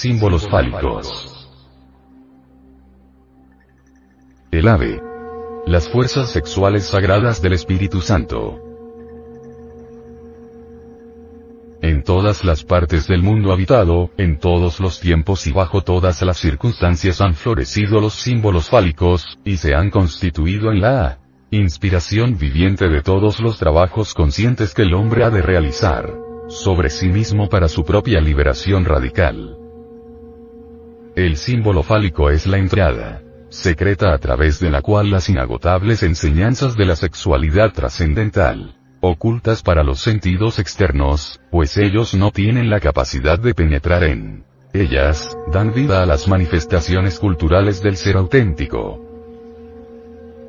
Símbolos fálicos. El ave. Las fuerzas sexuales sagradas del Espíritu Santo. En todas las partes del mundo habitado, en todos los tiempos y bajo todas las circunstancias han florecido los símbolos fálicos, y se han constituido en la inspiración viviente de todos los trabajos conscientes que el hombre ha de realizar sobre sí mismo para su propia liberación radical. El símbolo fálico es la entrada secreta a través de la cual las inagotables enseñanzas de la sexualidad trascendental ocultas para los sentidos externos, pues ellos no tienen la capacidad de penetrar en ellas, dan vida a las manifestaciones culturales del ser auténtico.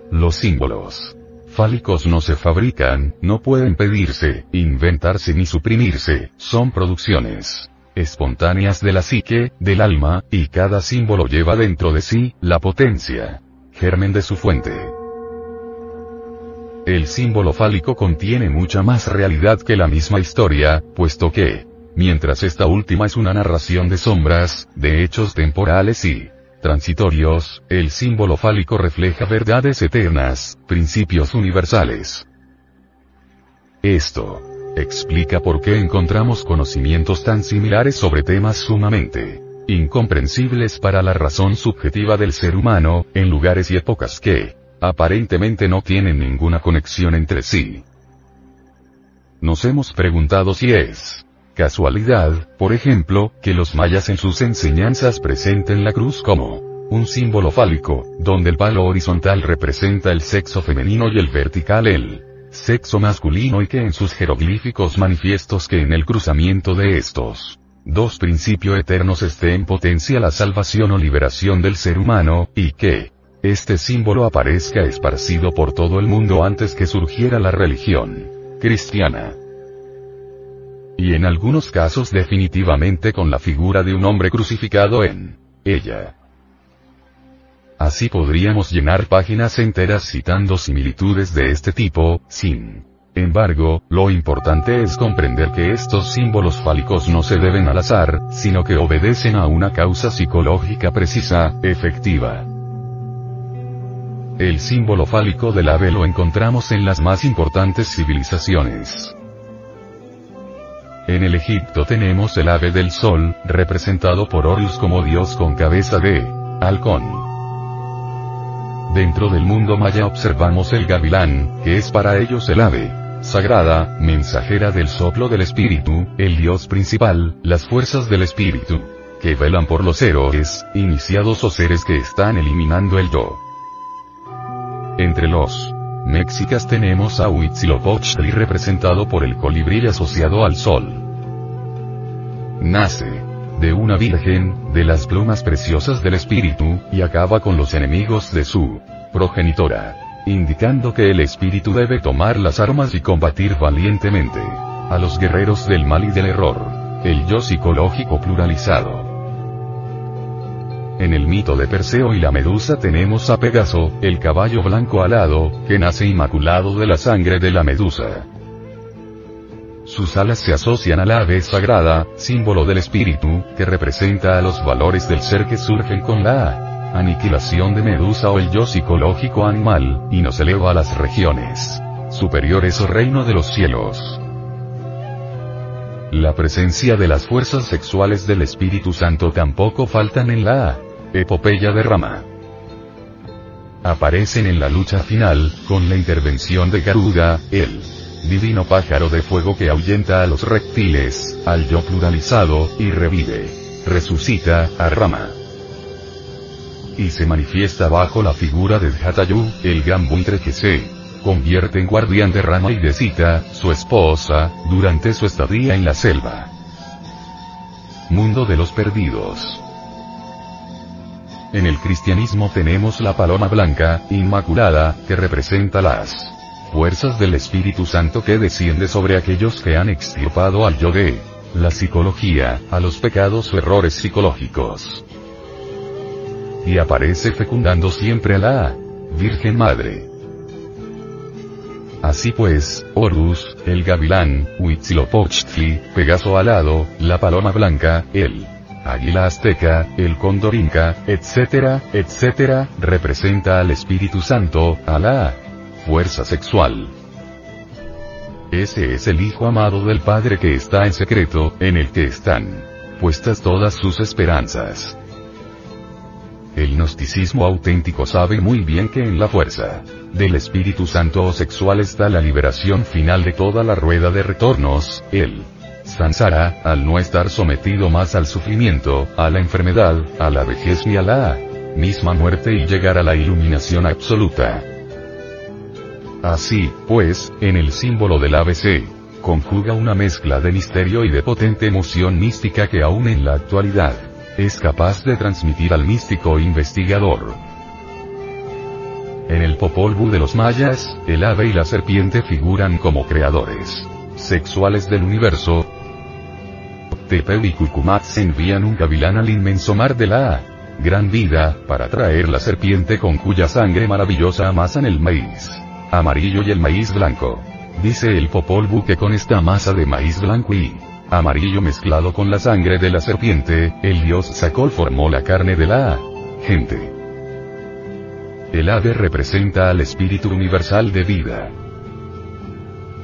Los símbolos fálicos no se fabrican, no pueden pedirse, inventarse ni suprimirse, son producciones espontáneas de la psique, del alma, y cada símbolo lleva dentro de sí, la potencia, germen de su fuente. El símbolo fálico contiene mucha más realidad que la misma historia, puesto que, mientras esta última es una narración de sombras, de hechos temporales y transitorios, el símbolo fálico refleja verdades eternas, principios universales. Esto explica por qué encontramos conocimientos tan similares sobre temas sumamente incomprensibles para la razón subjetiva del ser humano, en lugares y épocas que, aparentemente no tienen ninguna conexión entre sí. Nos hemos preguntado si es casualidad, por ejemplo, que los mayas en sus enseñanzas presenten la cruz como un símbolo fálico, donde el palo horizontal representa el sexo femenino y el vertical el sexo masculino y que en sus jeroglíficos manifiestos que en el cruzamiento de estos dos principios eternos esté en potencia la salvación o liberación del ser humano, y que, este símbolo aparezca esparcido por todo el mundo antes que surgiera la religión cristiana. Y en algunos casos definitivamente con la figura de un hombre crucificado en ella. Así podríamos llenar páginas enteras citando similitudes de este tipo, sin embargo, lo importante es comprender que estos símbolos fálicos no se deben al azar, sino que obedecen a una causa psicológica precisa, efectiva. El símbolo fálico del ave lo encontramos en las más importantes civilizaciones. En el Egipto tenemos el ave del sol, representado por Horus como dios con cabeza de halcón. Dentro del mundo maya observamos el gavilán, que es para ellos el ave sagrada, mensajera del soplo del espíritu, el dios principal, las fuerzas del espíritu, que velan por los héroes, iniciados o seres que están eliminando el yo. Entre los mexicas tenemos a Huitzilopochtli representado por el colibrí asociado al sol. Nace de una virgen, de las plumas preciosas del espíritu, y acaba con los enemigos de su progenitora, indicando que el espíritu debe tomar las armas y combatir valientemente a los guerreros del mal y del error, el yo psicológico pluralizado. En el mito de Perseo y la Medusa tenemos a Pegaso, el caballo blanco alado, que nace inmaculado de la sangre de la Medusa. Sus alas se asocian a la ave sagrada, símbolo del espíritu, que representa a los valores del ser que surgen con la aniquilación de Medusa o el yo psicológico animal, y nos eleva a las regiones superiores o reino de los cielos. La presencia de las fuerzas sexuales del Espíritu Santo tampoco faltan en la Epopeya de Rama. Aparecen en la lucha final, con la intervención de Garuda, el divino pájaro de fuego que ahuyenta a los reptiles, al yo pluralizado, y revive, resucita, a Rama. Y se manifiesta bajo la figura de Jatayu, el buitre que se convierte en guardián de Rama y de Sita, su esposa, durante su estadía en la selva. Mundo de los perdidos. En el cristianismo tenemos la paloma blanca, inmaculada, que representa las fuerzas del Espíritu Santo que desciende sobre aquellos que han extirpado al yo de la psicología, a los pecados o errores psicológicos. Y aparece fecundando siempre a la Virgen Madre. Así pues, Horus, el gavilán, Huitzilopochtli, Pegaso alado, la paloma blanca, el águila azteca, el cóndor inca, etcétera, etcétera, representa al Espíritu Santo, a la fuerza sexual. Ese es el Hijo amado del Padre que está en secreto, en el que están puestas todas sus esperanzas. El gnosticismo auténtico sabe muy bien que en la fuerza del Espíritu Santo o sexual está la liberación final de toda la rueda de retornos, el Sansara, al no estar sometido más al sufrimiento, a la enfermedad, a la vejez y a la misma muerte y llegar a la iluminación absoluta. Así, pues, en el símbolo del ABC, conjuga una mezcla de misterio y de potente emoción mística que aún en la actualidad, es capaz de transmitir al místico investigador. En el Popol Vuh de los mayas, el ave y la serpiente figuran como creadores sexuales del universo. Tepeu y Cucumat se envían un gavilán al inmenso mar de la gran vida, para traer la serpiente con cuya sangre maravillosa amasan el maíz amarillo y el maíz blanco. Dice el Popol Vuh que con esta masa de maíz blanco y amarillo mezclado con la sangre de la serpiente, el dios Sakol formó la carne de la gente. El ave representa al espíritu universal de vida.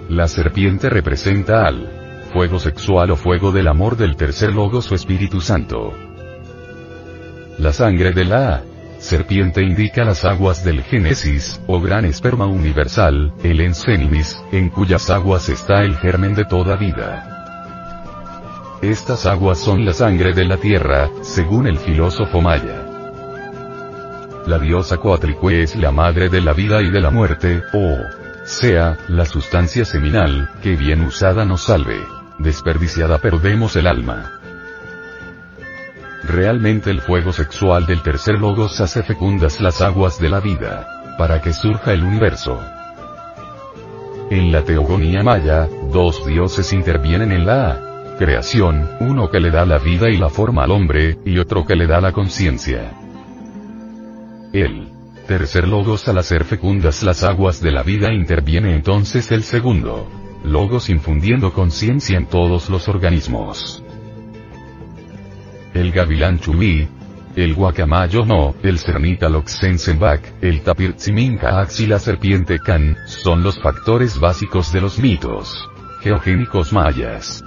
La serpiente representa al fuego sexual o fuego del amor del tercer logos o Espíritu Santo. La sangre de la serpiente indica las aguas del Génesis, o gran esperma universal, el Ensenimis, en cuyas aguas está el germen de toda vida. Estas aguas son la sangre de la tierra, según el filósofo maya. La diosa Coatlicue es la madre de la vida y de la muerte, o sea, la sustancia seminal, que bien usada nos salve. Desperdiciada perdemos el alma. Realmente el fuego sexual del tercer logos hace fecundas las aguas de la vida, para que surja el universo. En la teogonía maya, dos dioses intervienen en la creación, uno que le da la vida y la forma al hombre, y otro que le da la conciencia. El tercer logos al hacer fecundas las aguas de la vida interviene entonces el segundo logos infundiendo conciencia en todos los organismos. El gavilán chumí, el guacamayo no, el cernita loxensenbak, el tapir y la serpiente can, son los factores básicos de los mitos geogénicos mayas.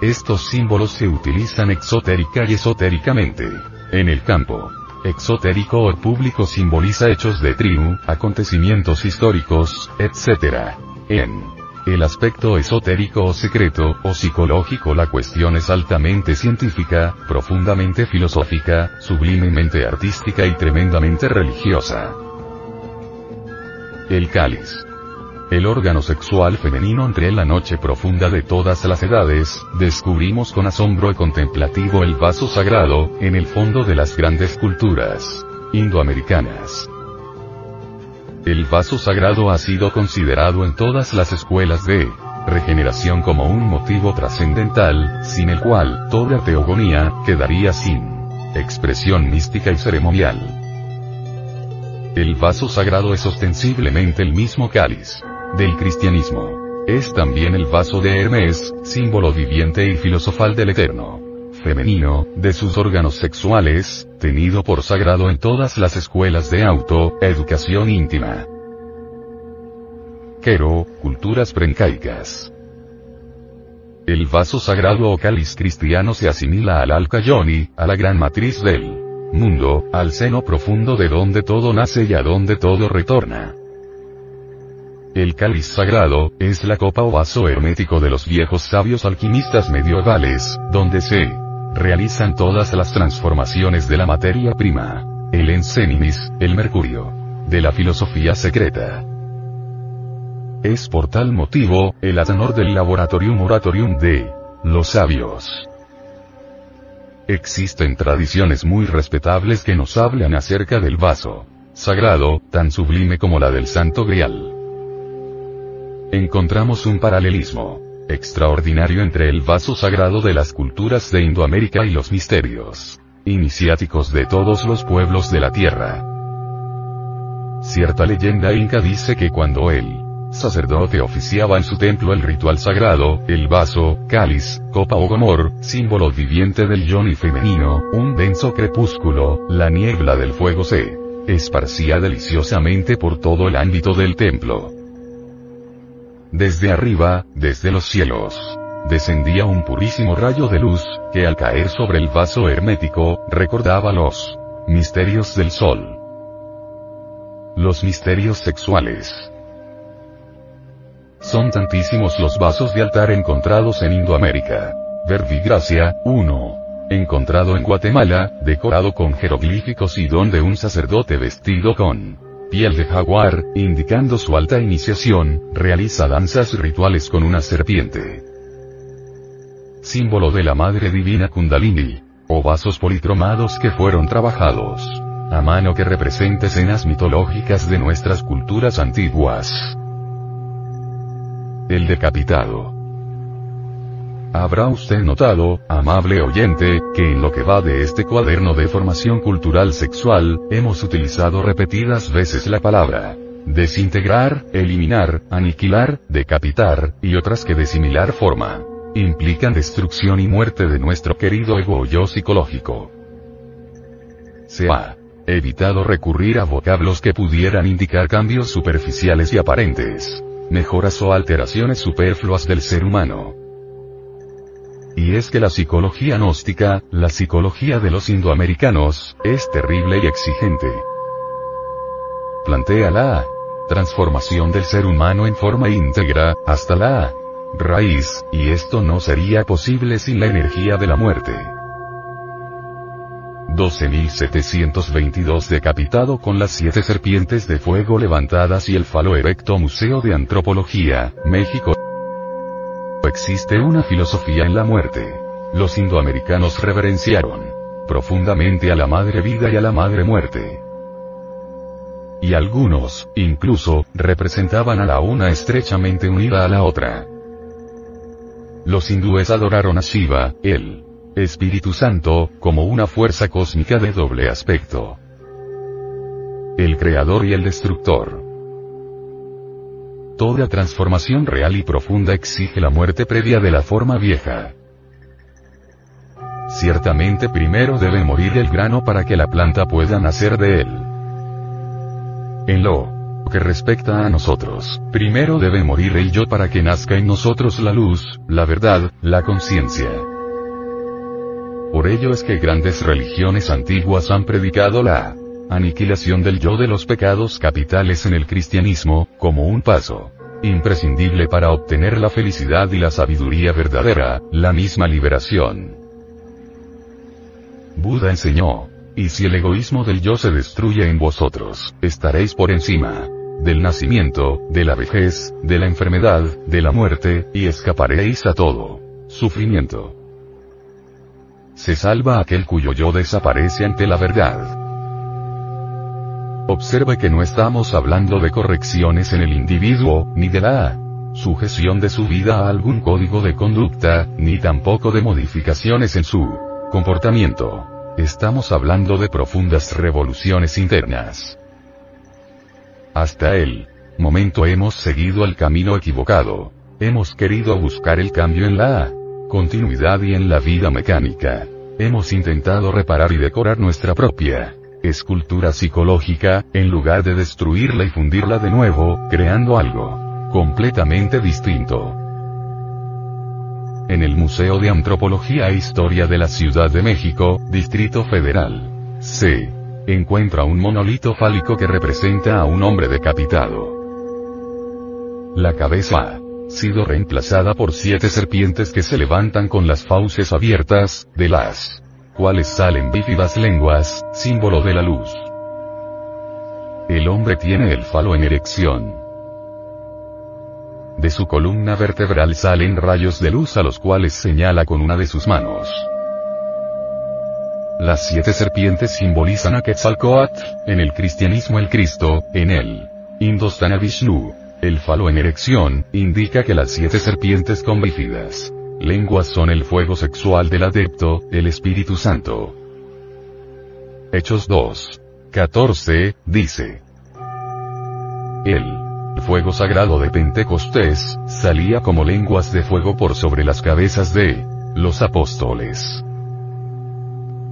Estos símbolos se utilizan exotérica y esotéricamente. En el campo exotérico o público simboliza hechos de tribu, acontecimientos históricos, etc. En el aspecto esotérico o secreto, o psicológico la cuestión es altamente científica, profundamente filosófica, sublimemente artística y tremendamente religiosa. El cáliz el órgano sexual femenino entre la noche profunda de todas las edades, descubrimos con asombro y contemplativo el vaso sagrado, en el fondo de las grandes culturas indoamericanas. El vaso sagrado ha sido considerado en todas las escuelas de regeneración como un motivo trascendental, sin el cual toda teogonía quedaría sin expresión mística y ceremonial. El vaso sagrado es ostensiblemente el mismo cáliz del cristianismo. Es también el vaso de Hermes, símbolo viviente y filosofal del eterno femenino, de sus órganos sexuales, tenido por sagrado en todas las escuelas de auto, educación íntima. Quero, culturas prencaicas. El vaso sagrado o cáliz cristiano se asimila al alcayoni, a la gran matriz del mundo, al seno profundo de donde todo nace y a donde todo retorna. El cáliz sagrado, es la copa o vaso hermético de los viejos sabios alquimistas medievales, donde se realizan todas las transformaciones de la materia prima. El ensenimis, el mercurio. De la filosofía secreta. Es por tal motivo, el atenor del laboratorium oratorium de los sabios. Existen tradiciones muy respetables que nos hablan acerca del vaso sagrado, tan sublime como la del Santo Grial encontramos un paralelismo extraordinario entre el vaso sagrado de las culturas de Indoamérica y los misterios iniciáticos de todos los pueblos de la tierra. Cierta leyenda inca dice que cuando el sacerdote oficiaba en su templo el ritual sagrado, el vaso, cáliz, copa o gomor, símbolo viviente del yoni femenino, un denso crepúsculo, la niebla del fuego se esparcía deliciosamente por todo el ámbito del templo. Desde arriba, desde los cielos, descendía un purísimo rayo de luz, que al caer sobre el vaso hermético, recordaba los misterios del sol. Los misterios sexuales. Son tantísimos los vasos de altar encontrados en Indoamérica. Verbigracia, 1. Encontrado en Guatemala, decorado con jeroglíficos y donde un sacerdote vestido con piel de jaguar, indicando su alta iniciación, realiza danzas rituales con una serpiente. Símbolo de la Madre Divina Kundalini. O vasos policromados que fueron trabajados a mano que representa escenas mitológicas de nuestras culturas antiguas. El decapitado. Habrá usted notado, amable oyente, que en lo que va de este cuaderno de formación cultural sexual, hemos utilizado repetidas veces la palabra desintegrar, eliminar, aniquilar, decapitar, y otras que de similar forma implican destrucción y muerte de nuestro querido ego yo psicológico. Se ha evitado recurrir a vocablos que pudieran indicar cambios superficiales y aparentes mejoras o alteraciones superfluas del ser humano. Y es que la psicología gnóstica, la psicología de los indoamericanos, es terrible y exigente. Plantea la transformación del ser humano en forma íntegra, hasta la raíz, y esto no sería posible sin la energía de la muerte. 12.722 decapitado con las siete serpientes de fuego levantadas y el falo erecto Museo de Antropología, México. Existe una filosofía en la muerte. Los indoamericanos reverenciaron profundamente a la madre vida y a la madre muerte. Y algunos, incluso, representaban a la una estrechamente unida a la otra. Los hindúes adoraron a Shiva, el Espíritu Santo, como una fuerza cósmica de doble aspecto. El creador y el destructor. Toda transformación real y profunda exige la muerte previa de la forma vieja. Ciertamente primero debe morir el grano para que la planta pueda nacer de él. En lo que respecta a nosotros, primero debe morir el yo para que nazca en nosotros la luz, la verdad, la conciencia. Por ello es que grandes religiones antiguas han predicado la aniquilación del yo de los pecados capitales en el cristianismo, como un paso imprescindible para obtener la felicidad y la sabiduría verdadera, la misma liberación. Buda enseñó, y si el egoísmo del yo se destruye en vosotros, estaréis por encima del nacimiento, de la vejez, de la enfermedad, de la muerte, y escaparéis a todo sufrimiento. Se salva aquel cuyo yo desaparece ante la verdad. Observe que no estamos hablando de correcciones en el individuo, ni de la sujeción de su vida a algún código de conducta, ni tampoco de modificaciones en su comportamiento. Estamos hablando de profundas revoluciones internas. Hasta el momento hemos seguido el camino equivocado. Hemos querido buscar el cambio en la continuidad y en la vida mecánica. Hemos intentado reparar y decorar nuestra propia escultura psicológica, en lugar de destruirla y fundirla de nuevo, creando algo completamente distinto. En el Museo de Antropología e Historia de la Ciudad de México, Distrito Federal, se encuentra un monolito fálico que representa a un hombre decapitado. La cabeza sido reemplazada por siete serpientes que se levantan con las fauces abiertas, de las cuales salen bífidas lenguas, símbolo de la luz. El hombre tiene el falo en erección. De su columna vertebral salen rayos de luz a los cuales señala con una de sus manos. Las siete serpientes simbolizan a Quetzalcoatl, en el cristianismo el Cristo, en el Indostana Vishnu, el falo en erección, indica que las siete serpientes con bífidas lenguas son el fuego sexual del adepto, el Espíritu Santo. Hechos 2. 14, dice. Él fuego sagrado de Pentecostés, salía como lenguas de fuego por sobre las cabezas de los apóstoles.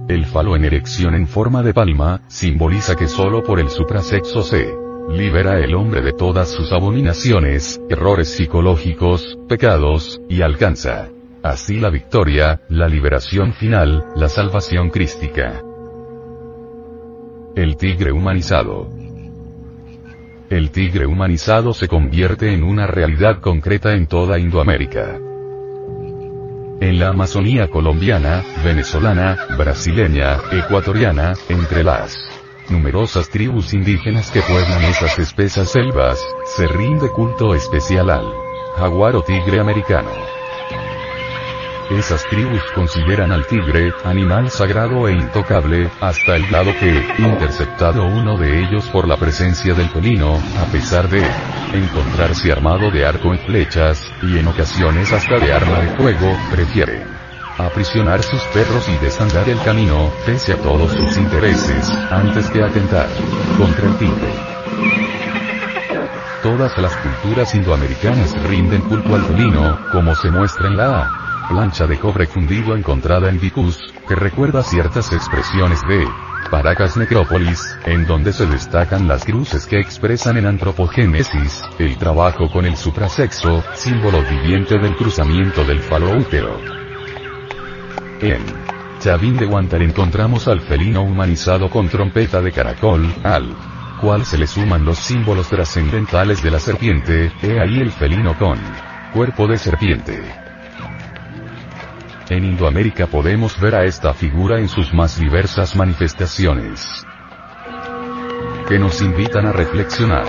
El falo en erección en forma de palma, simboliza que solo por el suprasexo se libera el hombre de todas sus abominaciones, errores psicológicos, pecados, y alcanza así la victoria, la liberación final, la salvación crística. El tigre humanizado. El tigre humanizado se convierte en una realidad concreta en toda Indoamérica. En la Amazonía colombiana, venezolana, brasileña, ecuatoriana, entre las numerosas tribus indígenas que pueblan esas espesas selvas, se rinde culto especial al jaguar o tigre americano. Esas tribus consideran al tigre, animal sagrado e intocable, hasta el lado que, interceptado uno de ellos por la presencia del felino, a pesar de encontrarse armado de arco y flechas, y en ocasiones hasta de arma de fuego, prefiere aprisionar sus perros y desandar el camino, pese a todos sus intereses, antes que atentar contra el tigre. Todas las culturas indoamericanas rinden culto al felino, como se muestra en la plancha de cobre fundido encontrada en Vicus, que recuerda ciertas expresiones de Paracas Necrópolis, en donde se destacan las cruces que expresan en antropogénesis, el trabajo con el suprasexo, símbolo viviente del cruzamiento del falo útero. En Chavín de Guantar encontramos al felino humanizado con trompeta de caracol, al cual se le suman los símbolos trascendentales de la serpiente, he ahí el felino con cuerpo de serpiente. En Indoamérica podemos ver a esta figura en sus más diversas manifestaciones. Que nos invitan a reflexionar.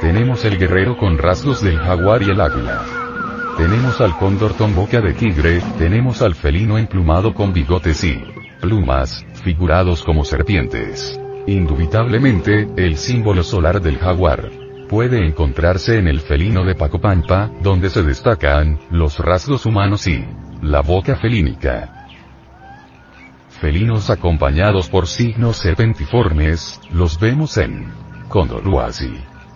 Tenemos el guerrero con rasgos del jaguar y el águila. Tenemos al cóndor con boca de tigre, tenemos al felino emplumado con bigotes y plumas, figurados como serpientes. Indubitablemente, el símbolo solar del jaguar puede encontrarse en el felino de Pacopampa, donde se destacan los rasgos humanos y la boca felínica. Felinos acompañados por signos serpentiformes, los vemos en Condoruasi.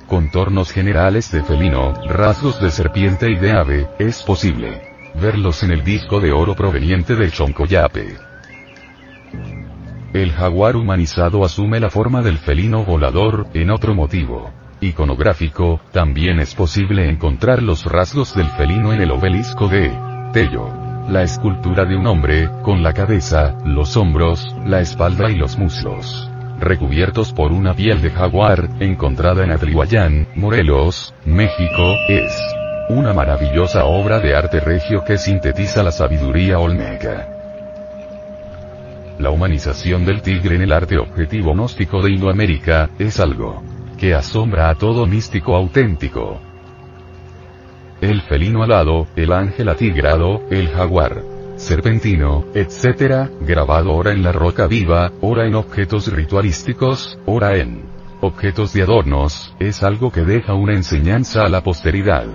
Contornos generales de felino, rasgos de serpiente y de ave, es posible verlos en el disco de oro proveniente del Choncoyape. El jaguar humanizado asume la forma del felino volador, en otro motivo iconográfico, también es posible encontrar los rasgos del felino en el obelisco de Tello la escultura de un hombre, con la cabeza, los hombros, la espalda y los muslos recubiertos por una piel de jaguar, encontrada en Atlihuayán, Morelos, México, es una maravillosa obra de arte regio que sintetiza la sabiduría olmeca. La humanización del tigre en el arte objetivo gnóstico de Indoamérica, es algo que asombra a todo místico auténtico el felino alado, el ángel atigrado, el jaguar, serpentino, etc., grabado ora en la roca viva, ora en objetos ritualísticos, ora en objetos de adornos, es algo que deja una enseñanza a la posteridad.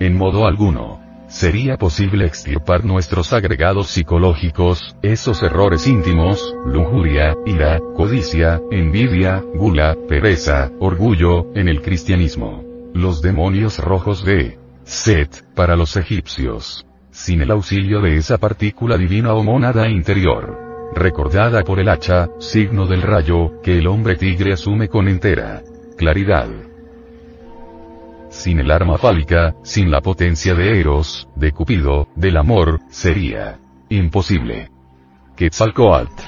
En modo alguno. Sería posible extirpar nuestros agregados psicológicos, esos errores íntimos, lujuria, ira, codicia, envidia, gula, pereza, orgullo, en el cristianismo los demonios rojos de Set, para los egipcios. Sin el auxilio de esa partícula divina o mónada interior. Recordada por el hacha, signo del rayo, que el hombre tigre asume con entera claridad. Sin el arma fálica, sin la potencia de Eros, de Cupido, del amor, sería imposible. Quetzalcoatl.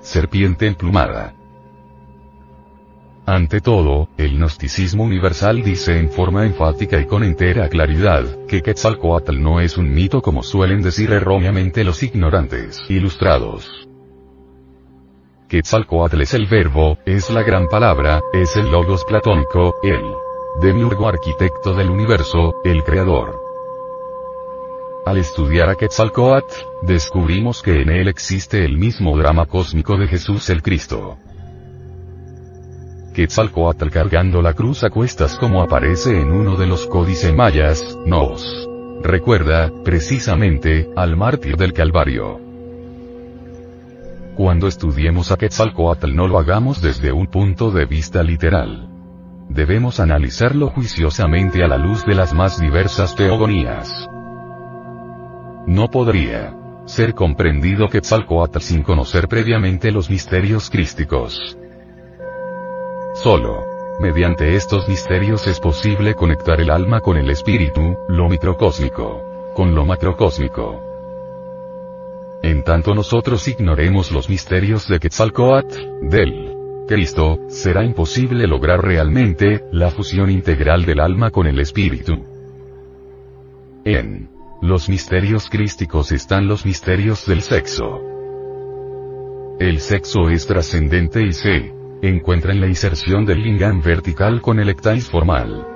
Serpiente emplumada. Ante todo, el gnosticismo universal dice en forma enfática y con entera claridad, que Quetzalcoatl no es un mito como suelen decir erróneamente los ignorantes ilustrados. Quetzalcoatl es el verbo, es la gran palabra, es el logos platónico, el demiurgo arquitecto del universo, el creador. Al estudiar a Quetzalcoatl, descubrimos que en él existe el mismo drama cósmico de Jesús el Cristo. Quetzalcoatl cargando la cruz a cuestas como aparece en uno de los códices mayas, nos recuerda, precisamente, al mártir del Calvario. Cuando estudiemos a Quetzalcoatl no lo hagamos desde un punto de vista literal. debemos analizarlo juiciosamente a la luz de las más diversas teogonías. No podría ser comprendido Quetzalcoatl sin conocer previamente los misterios crísticos. Solo, mediante estos misterios es posible conectar el alma con el espíritu, lo microcósmico, con lo macrocósmico. En tanto nosotros ignoremos los misterios de Quetzalcoatl, del Cristo, será imposible lograr realmente la fusión integral del alma con el espíritu. En los misterios crísticos están los misterios del sexo. El sexo es trascendente y se encuentra en la inserción del lingam vertical con el ectais formal.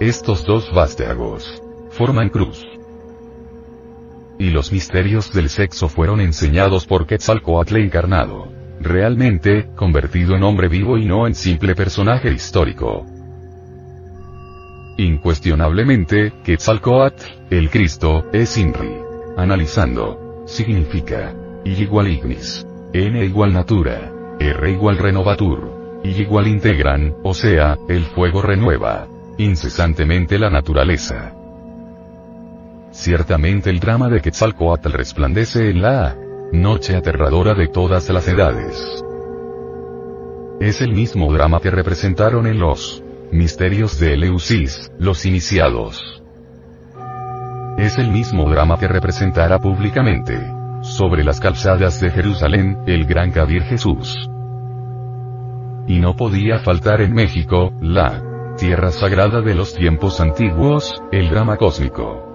Estos dos vástagos forman cruz. Y los misterios del sexo fueron enseñados por Quetzalcoatl encarnado, realmente, convertido en hombre vivo y no en simple personaje histórico. Incuestionablemente, Quetzalcoatl, el Cristo, es INRI. Analizando. Significa. Y igual ignis. N igual natura. R igual renovatur. Y igual integran, o sea, el fuego renueva. Incesantemente la naturaleza. Ciertamente el drama de Quetzalcoatl resplandece en la noche aterradora de todas las edades. Es el mismo drama que representaron en los Misterios de Eleusis, los iniciados. Es el mismo drama que representará públicamente, sobre las calzadas de Jerusalén, el gran Kabir Jesús. Y no podía faltar en México, la tierra sagrada de los tiempos antiguos, el drama cósmico.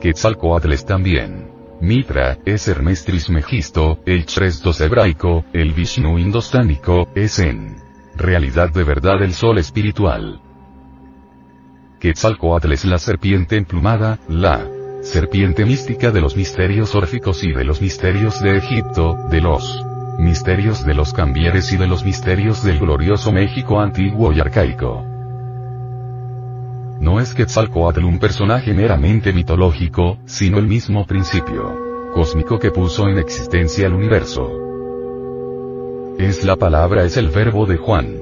Quetzalcoatl también. Mitra, es Hermes Trismegisto, el Chrestos hebraico, el Vishnu indostánico, es en realidad de verdad el sol espiritual. Quetzalcoatl es la serpiente emplumada, la serpiente mística de los misterios órficos y de los misterios de Egipto, de los misterios de los cambieres y de los misterios del glorioso México antiguo y arcaico. No es Quetzalcoatl un personaje meramente mitológico, sino el mismo principio cósmico que puso en existencia el universo. Es la palabra, es el verbo de Juan.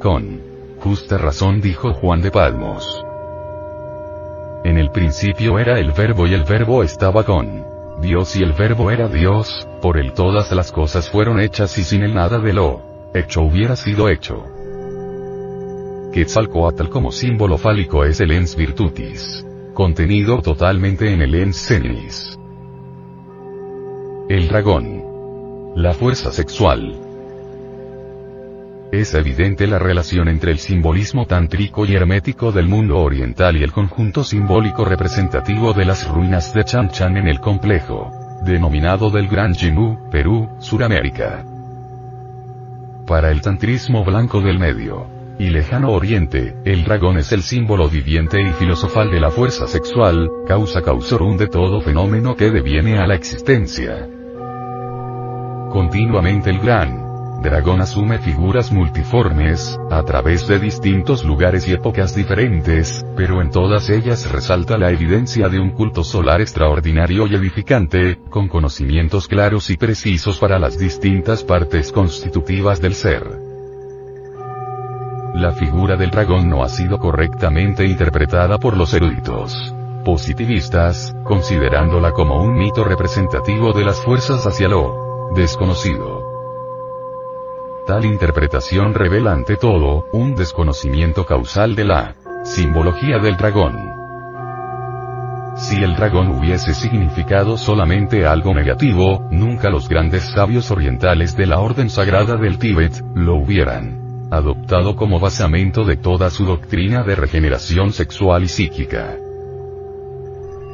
Con justa razón dijo Juan de Palmos. En el principio era el verbo y el verbo estaba con Dios y el verbo era Dios, por él todas las cosas fueron hechas y sin él nada de lo hecho hubiera sido hecho. Quetzalcoatl como símbolo fálico es el ens virtutis, contenido totalmente en el ens senis. El dragón la fuerza sexual. Es evidente la relación entre el simbolismo tántrico y hermético del mundo oriental y el conjunto simbólico representativo de las ruinas de Chan Chan en el complejo, denominado del Gran Jimú, Perú, Suramérica. Para el tantrismo blanco del medio y lejano oriente, el dragón es el símbolo viviente y filosofal de la fuerza sexual, causa causorum de todo fenómeno que deviene a la existencia. Continuamente el gran dragón asume figuras multiformes, a través de distintos lugares y épocas diferentes, pero en todas ellas resalta la evidencia de un culto solar extraordinario y edificante, con conocimientos claros y precisos para las distintas partes constitutivas del ser. La figura del dragón no ha sido correctamente interpretada por los eruditos positivistas, considerándola como un mito representativo de las fuerzas hacia lo desconocido. Tal interpretación revela ante todo, un desconocimiento causal de la simbología del dragón. Si el dragón hubiese significado solamente algo negativo, nunca los grandes sabios orientales de la Orden Sagrada del Tíbet, lo hubieran adoptado como basamento de toda su doctrina de regeneración sexual y psíquica.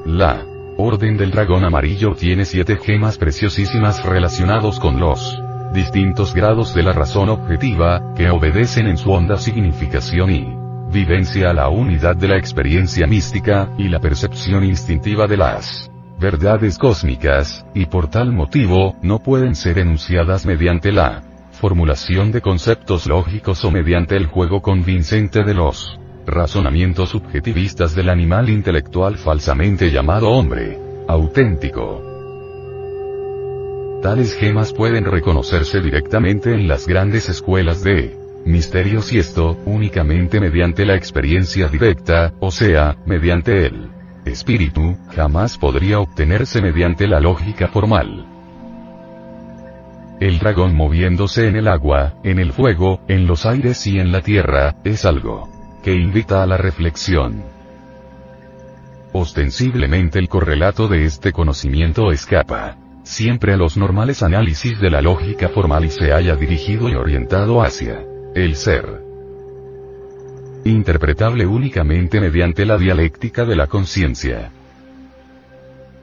La Orden del Dragón Amarillo tiene siete gemas preciosísimas relacionados con los distintos grados de la razón objetiva, que obedecen en su honda significación y vivencia a la unidad de la experiencia mística, y la percepción instintiva de las verdades cósmicas, y por tal motivo, no pueden ser enunciadas mediante la formulación de conceptos lógicos o mediante el juego convincente de los razonamientos subjetivistas del animal intelectual falsamente llamado hombre. Auténtico. Tales gemas pueden reconocerse directamente en las grandes escuelas de misterios y esto, únicamente mediante la experiencia directa, o sea, mediante el espíritu, jamás podría obtenerse mediante la lógica formal. El dragón moviéndose en el agua, en el fuego, en los aires y en la tierra, es algo que invita a la reflexión. Ostensiblemente el correlato de este conocimiento escapa siempre a los normales análisis de la lógica formal y se haya dirigido y orientado hacia el ser. Interpretable únicamente mediante la dialéctica de la conciencia.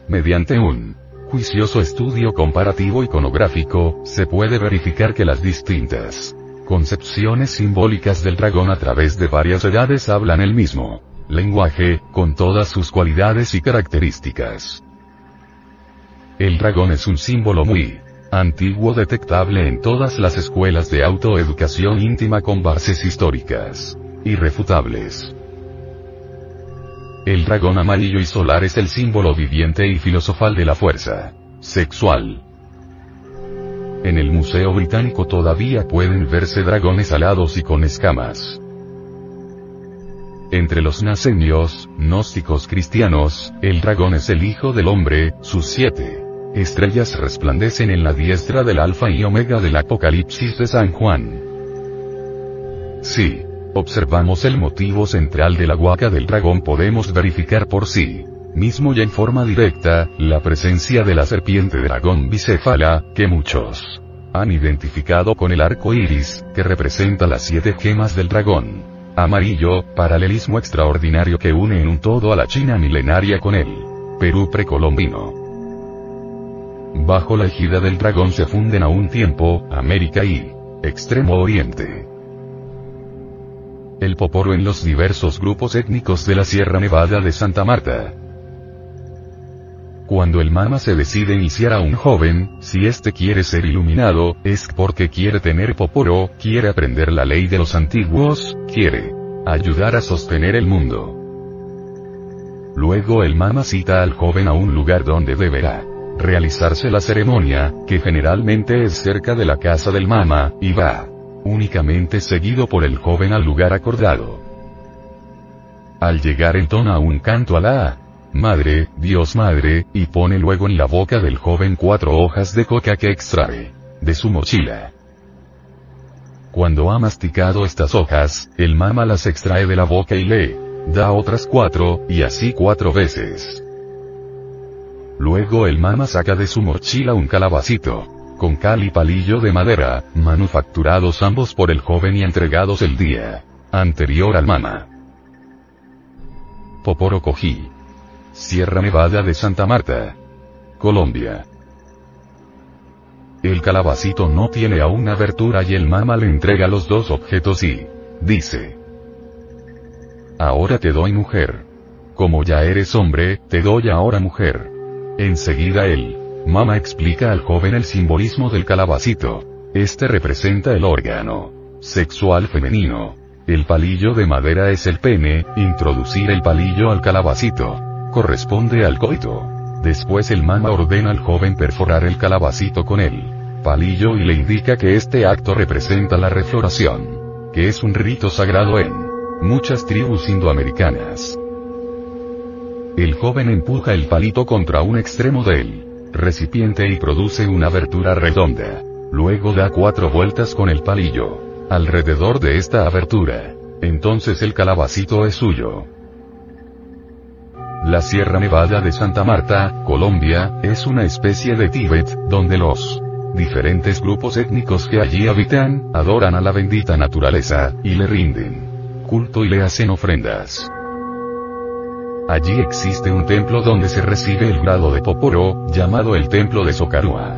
Mediante un juicioso estudio comparativo iconográfico, se puede verificar que las distintas concepciones simbólicas del dragón a través de varias edades hablan el mismo lenguaje, con todas sus cualidades y características. El dragón es un símbolo muy antiguo detectable en todas las escuelas de autoeducación íntima con bases históricas irrefutables. El dragón amarillo y solar es el símbolo viviente y filosofal de la fuerza sexual. En el Museo Británico todavía pueden verse dragones alados y con escamas. Entre los nasenios, gnósticos cristianos, el dragón es el hijo del hombre, sus siete Estrellas resplandecen en la diestra del alfa y omega del Apocalipsis de San Juan. Si observamos el motivo central de la huaca del dragón podemos verificar por sí mismo y en forma directa, la presencia de la serpiente dragón bicéfala, que muchos han identificado con el arco iris, que representa las siete gemas del dragón. Amarillo, paralelismo extraordinario que une en un todo a la China milenaria con el Perú precolombino. Bajo la ejida del dragón se funden a un tiempo, América y Extremo Oriente. El poporo en los diversos grupos étnicos de la Sierra Nevada de Santa Marta. Cuando el mama se decide iniciar a un joven, si éste quiere ser iluminado, es porque quiere tener poporo, quiere aprender la ley de los antiguos, quiere ayudar a sostener el mundo. Luego el mama cita al joven a un lugar donde deberá realizarse la ceremonia, que generalmente es cerca de la casa del mama, y va únicamente seguido por el joven al lugar acordado. Al llegar entona un canto a la Madre, Dios Madre, y pone luego en la boca del joven cuatro hojas de coca que extrae de su mochila. Cuando ha masticado estas hojas, el mama las extrae de la boca y le da otras cuatro, y así cuatro veces. Luego el mama saca de su mochila un calabacito. Con cal y palillo de madera, manufacturados ambos por el joven y entregados el día anterior al mama. Poporo Cojí. Sierra Nevada de Santa Marta. Colombia. El calabacito no tiene aún abertura y el mama le entrega los dos objetos y dice. Ahora te doy mujer. Como ya eres hombre, te doy ahora mujer. Enseguida él. Mama explica al joven el simbolismo del calabacito. Este representa el órgano sexual femenino. El palillo de madera es el pene, introducir el palillo al calabacito. Corresponde al coito. Después el mama ordena al joven perforar el calabacito con el palillo y le indica que este acto representa la refloración, que es un rito sagrado en muchas tribus indoamericanas. El joven empuja el palito contra un extremo del recipiente y produce una abertura redonda. Luego da cuatro vueltas con el palillo. Alrededor de esta abertura. Entonces el calabacito es suyo. La Sierra Nevada de Santa Marta, Colombia, es una especie de Tíbet, donde los diferentes grupos étnicos que allí habitan, adoran a la bendita naturaleza, y le rinden culto y le hacen ofrendas. Allí existe un templo donde se recibe el grado de Poporo, llamado el Templo de Socarua.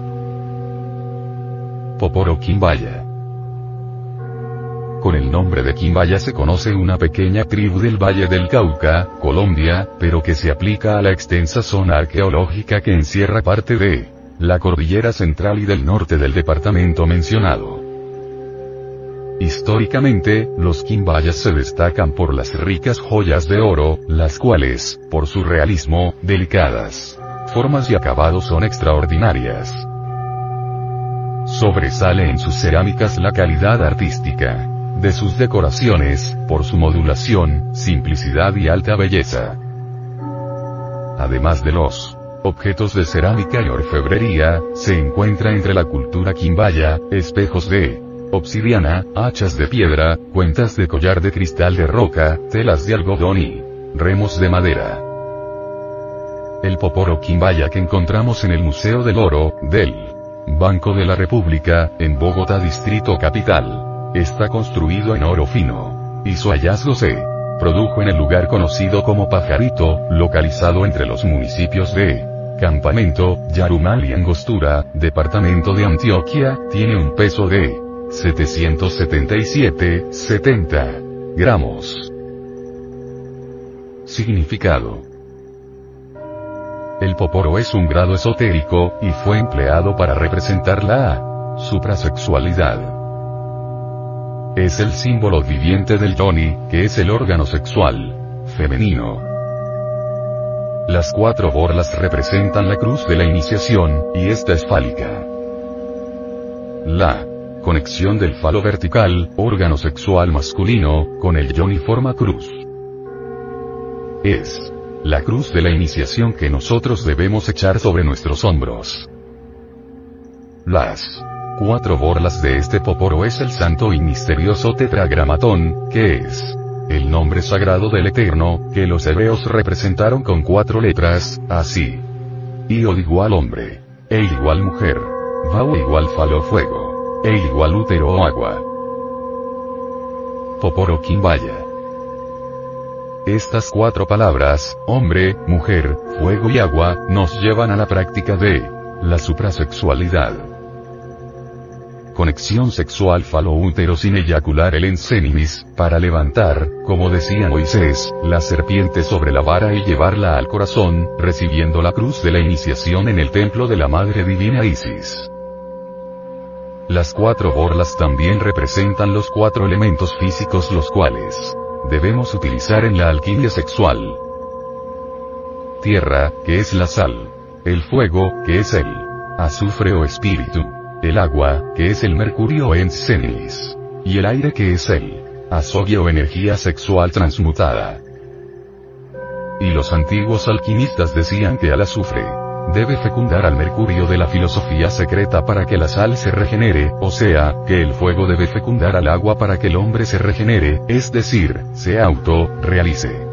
Poporo Quimbaya. Con el nombre de Quimbaya se conoce una pequeña tribu del Valle del Cauca, Colombia, pero que se aplica a la extensa zona arqueológica que encierra parte de la cordillera central y del norte del departamento mencionado. Históricamente, los quimbayas se destacan por las ricas joyas de oro, las cuales, por su realismo, delicadas formas y acabados son extraordinarias. sobresale en sus cerámicas la calidad artística de sus decoraciones, por su modulación, simplicidad y alta belleza. Además de los objetos de cerámica y orfebrería, se encuentra entre la cultura quimbaya, espejos de obsidiana, hachas de piedra, cuentas de collar de cristal de roca, telas de algodón y remos de madera. El poporo quimbaya que encontramos en el Museo del Oro, del Banco de la República, en Bogotá Distrito Capital. Está construido en oro fino. Y su hallazgo se produjo en el lugar conocido como Pajarito, localizado entre los municipios de Campamento, Yarumal y Angostura, departamento de Antioquia, tiene un peso de 777,70 gramos. Significado el poporo es un grado esotérico, y fue empleado para representar la suprasexualidad. Es el símbolo viviente del yoni, que es el órgano sexual femenino. Las cuatro borlas representan la cruz de la iniciación, y esta es fálica. La conexión del falo vertical, órgano sexual masculino, con el yoni forma cruz. Es la cruz de la iniciación que nosotros debemos echar sobre nuestros hombros. Las cuatro borlas de este poporo es el santo y misterioso tetragramatón, que es el nombre sagrado del Eterno, que los hebreos representaron con cuatro letras, así. Iod igual hombre. E igual mujer. Vau igual falo fuego. E igual útero o agua. Poporo Kimbaya. Estas cuatro palabras, hombre, mujer, fuego y agua, nos llevan a la práctica de la suprasexualidad. Conexión sexual falo-útero sin eyacular el ensenimis, para levantar, como decía Moisés, la serpiente sobre la vara y llevarla al corazón, recibiendo la cruz de la iniciación en el templo de la Madre Divina Isis. Las cuatro borlas también representan los cuatro elementos físicos los cuales debemos utilizar en la alquimia sexual. Tierra, que es la sal. El fuego, que es el azufre o espíritu. El agua, que es el mercurio en cenis. Y el aire, que es el azogio o energía sexual transmutada. Y los antiguos alquimistas decían que al azufre debe fecundar al mercurio de la filosofía secreta para que la sal se regenere, o sea, que el fuego debe fecundar al agua para que el hombre se regenere, es decir, se auto-realice.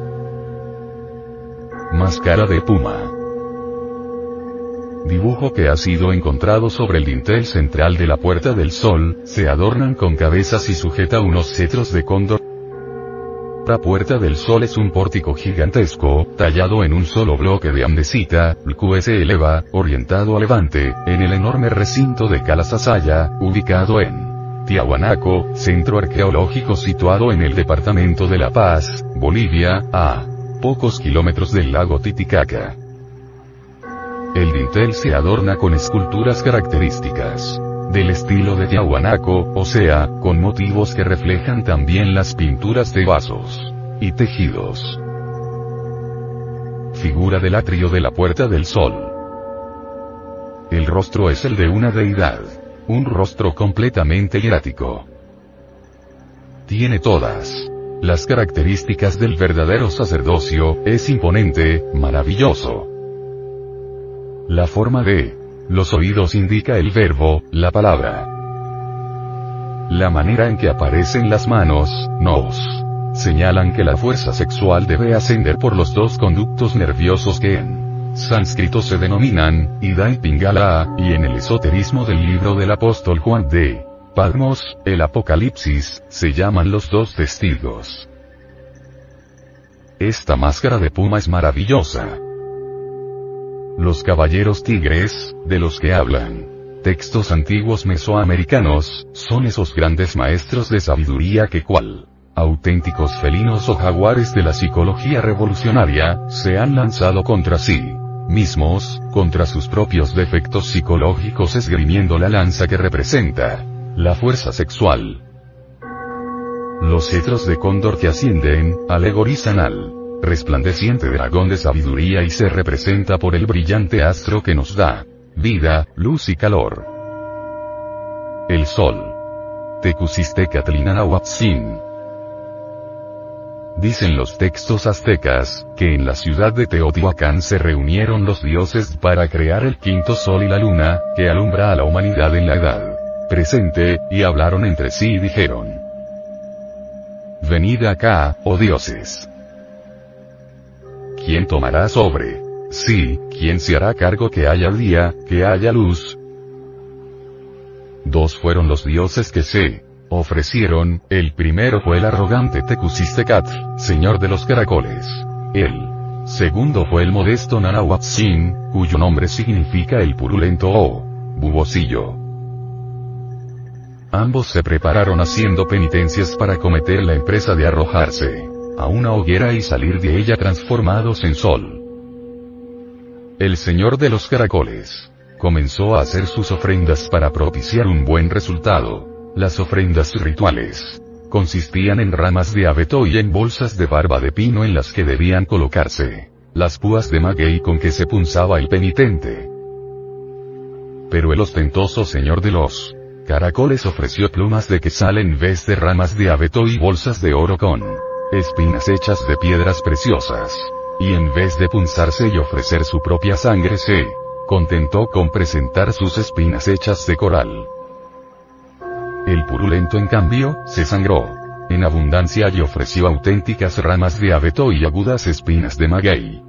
Máscara de puma. Dibujo que ha sido encontrado sobre el dintel central de la Puerta del Sol, se adornan con cabezas y sujeta unos cetros de cóndor la Puerta del Sol es un pórtico gigantesco, tallado en un solo bloque de andesita, el cual se eleva, orientado a levante, en el enorme recinto de Calasasaya, ubicado en Tiahuanaco, centro arqueológico situado en el departamento de La Paz, Bolivia, a pocos kilómetros del lago Titicaca. El dintel se adorna con esculturas características del estilo de Tiahuanaco, o sea, con motivos que reflejan también las pinturas de vasos y tejidos. Figura del atrio de la Puerta del Sol. El rostro es el de una deidad. Un rostro completamente hierático. Tiene todas las características del verdadero sacerdocio, es imponente, maravilloso. La forma de los oídos indica el verbo, la palabra. La manera en que aparecen las manos, nos señalan que la fuerza sexual debe ascender por los dos conductos nerviosos que en sánscrito se denominan, Ida y Pingala, y en el esoterismo del libro del apóstol Juan de Palmos, el Apocalipsis, se llaman los dos testigos. Esta máscara de puma es maravillosa. Los caballeros tigres, de los que hablan textos antiguos mesoamericanos, son esos grandes maestros de sabiduría que cual auténticos felinos o jaguares de la psicología revolucionaria, se han lanzado contra sí mismos, contra sus propios defectos psicológicos esgrimiendo la lanza que representa la fuerza sexual. Los cetros de cóndor que ascienden, alegorizan al resplandeciente dragón de sabiduría y se representa por el brillante astro que nos da vida, luz y calor. el sol. Tecusistecatlinanahuatzin. Dicen los textos aztecas, que en la ciudad de Teotihuacán se reunieron los dioses para crear el quinto sol y la luna, que alumbra a la humanidad en la edad presente, y hablaron entre sí y dijeron, Venid acá, oh dioses. ¿Quién tomará sobre? Sí, ¿quién se hará cargo que haya día, que haya luz? Dos fueron los dioses que se ofrecieron, el primero fue el arrogante Tecusistecatl, señor de los caracoles. El segundo fue el modesto Nanahuatzin, cuyo nombre significa el purulento o bubosillo. Ambos se prepararon haciendo penitencias para cometer la empresa de arrojarse a una hoguera y salir de ella transformados en sol. El señor de los caracoles comenzó a hacer sus ofrendas para propiciar un buen resultado. Las ofrendas rituales consistían en ramas de abeto y en bolsas de barba de pino en las que debían colocarse las púas de maguey con que se punzaba el penitente. Pero el ostentoso señor de los Caracoles ofreció plumas de quesal en vez de ramas de abeto y bolsas de oro con espinas hechas de piedras preciosas. Y en vez de punzarse y ofrecer su propia sangre se contentó con presentar sus espinas hechas de coral. El purulento en cambio, se sangró en abundancia y ofreció auténticas ramas de abeto y agudas espinas de maguey.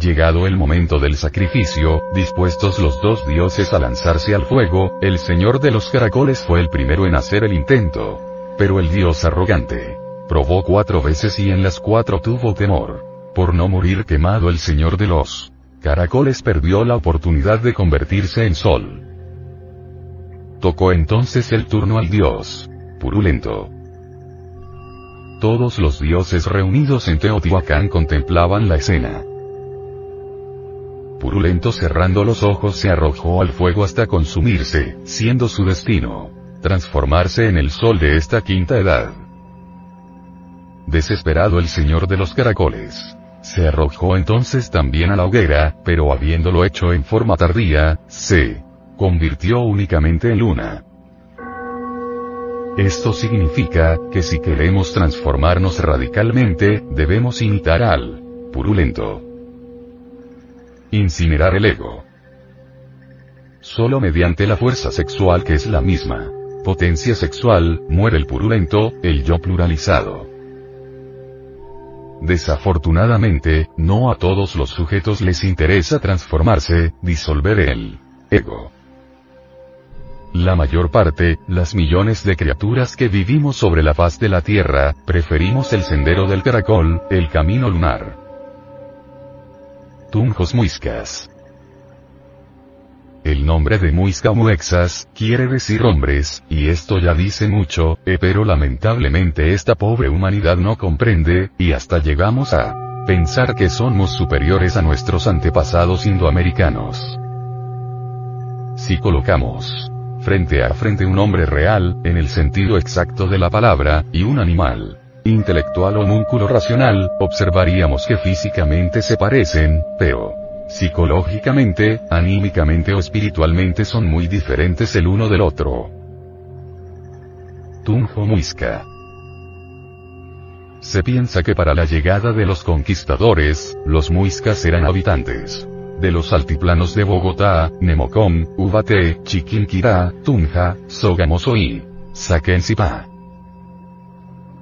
Llegado el momento del sacrificio, dispuestos los dos dioses a lanzarse al fuego, el señor de los caracoles fue el primero en hacer el intento. Pero el dios arrogante, probó cuatro veces y en las cuatro tuvo temor. Por no morir quemado el señor de los caracoles perdió la oportunidad de convertirse en sol. Tocó entonces el turno al dios, purulento. Todos los dioses reunidos en Teotihuacán contemplaban la escena. Purulento cerrando los ojos se arrojó al fuego hasta consumirse, siendo su destino. Transformarse en el sol de esta quinta edad. Desesperado el señor de los caracoles. Se arrojó entonces también a la hoguera, pero habiéndolo hecho en forma tardía, se convirtió únicamente en luna. Esto significa, que si queremos transformarnos radicalmente, debemos imitar al purulento. Incinerar el ego. Solo mediante la fuerza sexual que es la misma potencia sexual, muere el purulento, el yo pluralizado. Desafortunadamente, no a todos los sujetos les interesa transformarse, disolver el ego. La mayor parte, las millones de criaturas que vivimos sobre la faz de la Tierra, preferimos el sendero del caracol, el camino lunar. Tunjos Muiscas. El nombre de Muisca Muexas, quiere decir hombres, y esto ya dice mucho, eh, pero lamentablemente esta pobre humanidad no comprende, y hasta llegamos a pensar que somos superiores a nuestros antepasados indoamericanos. Si colocamos frente a frente un hombre real, en el sentido exacto de la palabra, y un animal, intelectual o múnculo racional, observaríamos que físicamente se parecen, pero psicológicamente, anímicamente o espiritualmente son muy diferentes el uno del otro. Tunjo Muisca Se piensa que para la llegada de los conquistadores, los muiscas eran habitantes de los altiplanos de Bogotá, Nemocón, Ubaté, Chiquinquirá, Tunja, Sogamoso y Saquencipa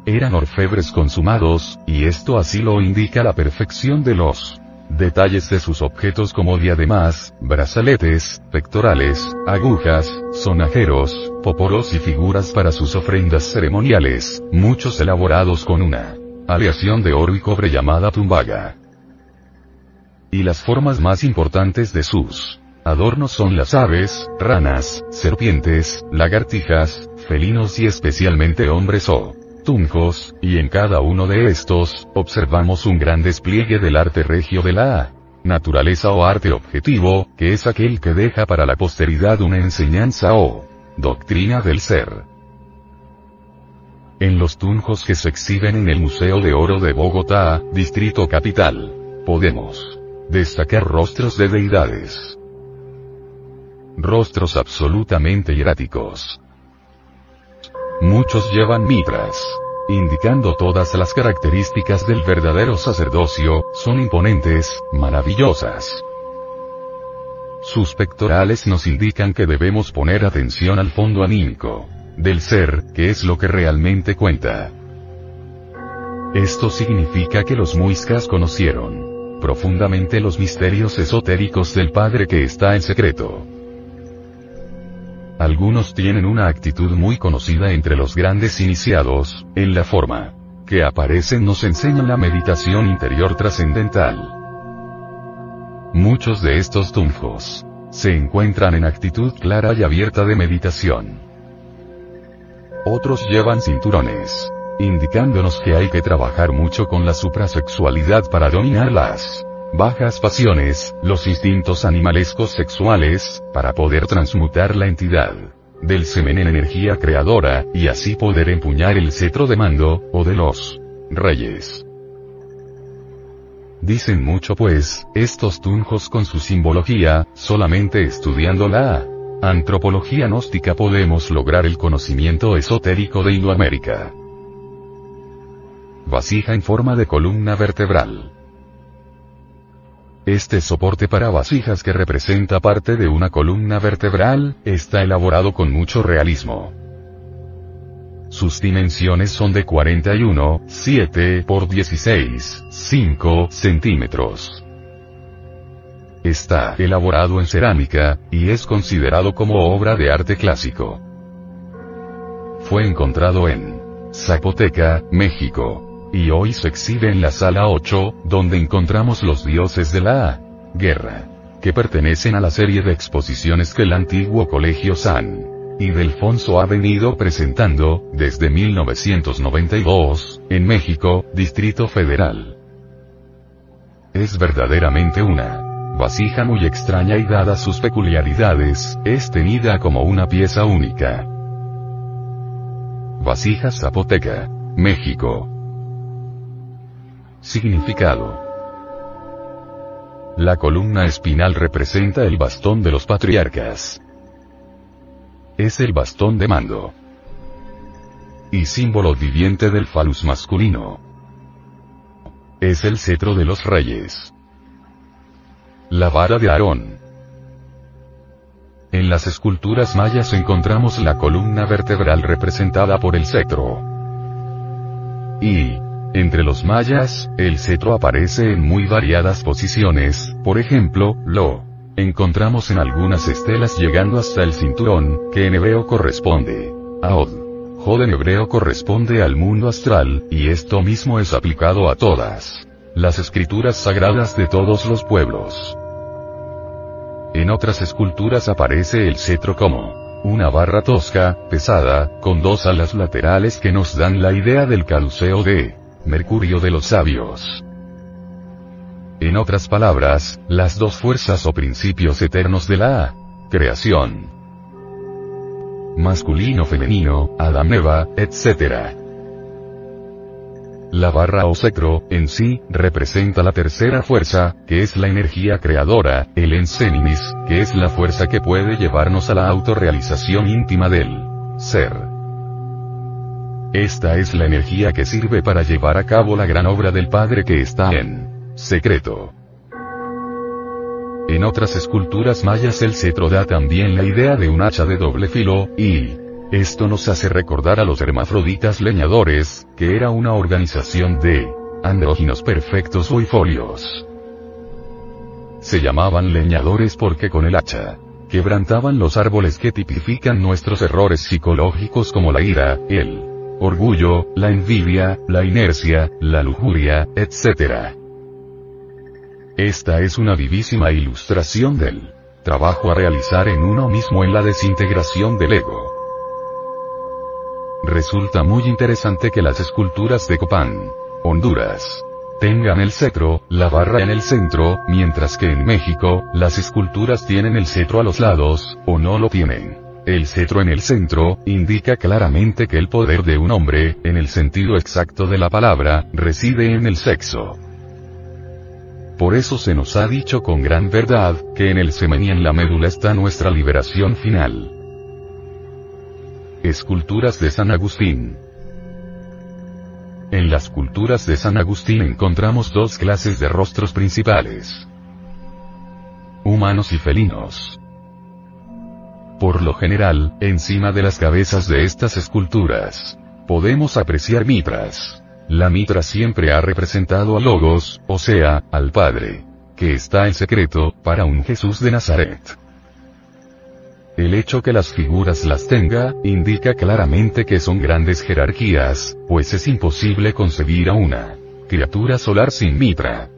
eran orfebres consumados, y esto así lo indica la perfección de los detalles de sus objetos como diademas, brazaletes, pectorales, agujas, sonajeros, poporos y figuras para sus ofrendas ceremoniales, muchos elaborados con una aleación de oro y cobre llamada tumbaga. Y las formas más importantes de sus adornos son las aves, ranas, serpientes, lagartijas, felinos y especialmente hombres o tunjos, y en cada uno de estos, observamos un gran despliegue del arte regio de la naturaleza o arte objetivo, que es aquel que deja para la posteridad una enseñanza o doctrina del ser. En los tunjos que se exhiben en el Museo de Oro de Bogotá, Distrito Capital, podemos destacar rostros de deidades, rostros absolutamente hieráticos. Muchos llevan mitras, indicando todas las características del verdadero sacerdocio, son imponentes, maravillosas. Sus pectorales nos indican que debemos poner atención al fondo anímico del ser, que es lo que realmente cuenta. Esto significa que los muiscas conocieron profundamente los misterios esotéricos del Padre que está en secreto. Algunos tienen una actitud muy conocida entre los grandes iniciados, en la forma que aparecen nos enseñan la meditación interior trascendental. Muchos de estos tunjos se encuentran en actitud clara y abierta de meditación. Otros llevan cinturones, indicándonos que hay que trabajar mucho con la suprasexualidad para dominar las bajas pasiones, los instintos animalescos sexuales, para poder transmutar la entidad del semen en energía creadora, y así poder empuñar el cetro de mando, o de los reyes. Dicen mucho pues, estos tunjos con su simbología, solamente estudiando la antropología gnóstica podemos lograr el conocimiento esotérico de Indoamérica. Vasija en forma de columna vertebral. Este soporte para vasijas que representa parte de una columna vertebral, está elaborado con mucho realismo. Sus dimensiones son de 41, 7 por 16, 5 centímetros. Está elaborado en cerámica, y es considerado como obra de arte clásico. Fue encontrado en Zapoteca, México y hoy se exhibe en la sala 8, donde encontramos los dioses de la guerra, que pertenecen a la serie de exposiciones que el antiguo Colegio San y Delfonso ha venido presentando, desde 1992, en México, Distrito Federal. Es verdaderamente una vasija muy extraña y dada sus peculiaridades, es tenida como una pieza única. Vasija Zapoteca, México. Significado. La columna espinal representa el bastón de los patriarcas. Es el bastón de mando. Y símbolo viviente del falus masculino. Es el cetro de los reyes. La vara de Aarón. En las esculturas mayas encontramos la columna vertebral representada por el cetro. Y, entre los mayas, el cetro aparece en muy variadas posiciones, por ejemplo, lo encontramos en algunas estelas llegando hasta el cinturón, que en hebreo corresponde a Od. Jod en hebreo corresponde al mundo astral, y esto mismo es aplicado a todas las escrituras sagradas de todos los pueblos. En otras esculturas aparece el cetro como una barra tosca, pesada, con dos alas laterales que nos dan la idea del caduceo de Mercurio de los sabios. En otras palabras, las dos fuerzas o principios eternos de la creación. Masculino, femenino, Adán, Eva, etc. La barra o cetro, en sí, representa la tercera fuerza, que es la energía creadora, el enseninis, que es la fuerza que puede llevarnos a la autorrealización íntima del ser. Esta es la energía que sirve para llevar a cabo la gran obra del Padre que está en secreto. En otras esculturas mayas el cetro da también la idea de un hacha de doble filo, y esto nos hace recordar a los hermafroditas leñadores, que era una organización de andróginos perfectos o folios. Se llamaban leñadores porque con el hacha quebrantaban los árboles que tipifican nuestros errores psicológicos como la ira, el orgullo, la envidia, la inercia, la lujuria, etc. Esta es una vivísima ilustración del trabajo a realizar en uno mismo en la desintegración del ego. Resulta muy interesante que las esculturas de Copán, Honduras, tengan el cetro, la barra en el centro, mientras que en México, las esculturas tienen el cetro a los lados, o no lo tienen. El cetro en el centro, indica claramente que el poder de un hombre, en el sentido exacto de la palabra, reside en el sexo. Por eso se nos ha dicho con gran verdad, que en el semen y en la médula está nuestra liberación final. Esculturas de San Agustín. En las culturas de San Agustín encontramos dos clases de rostros principales. Humanos y felinos. Por lo general, encima de las cabezas de estas esculturas, podemos apreciar mitras. La mitra siempre ha representado a Logos, o sea, al Padre, que está en secreto, para un Jesús de Nazaret. El hecho que las figuras las tenga, indica claramente que son grandes jerarquías, pues es imposible concebir a una criatura solar sin mitra.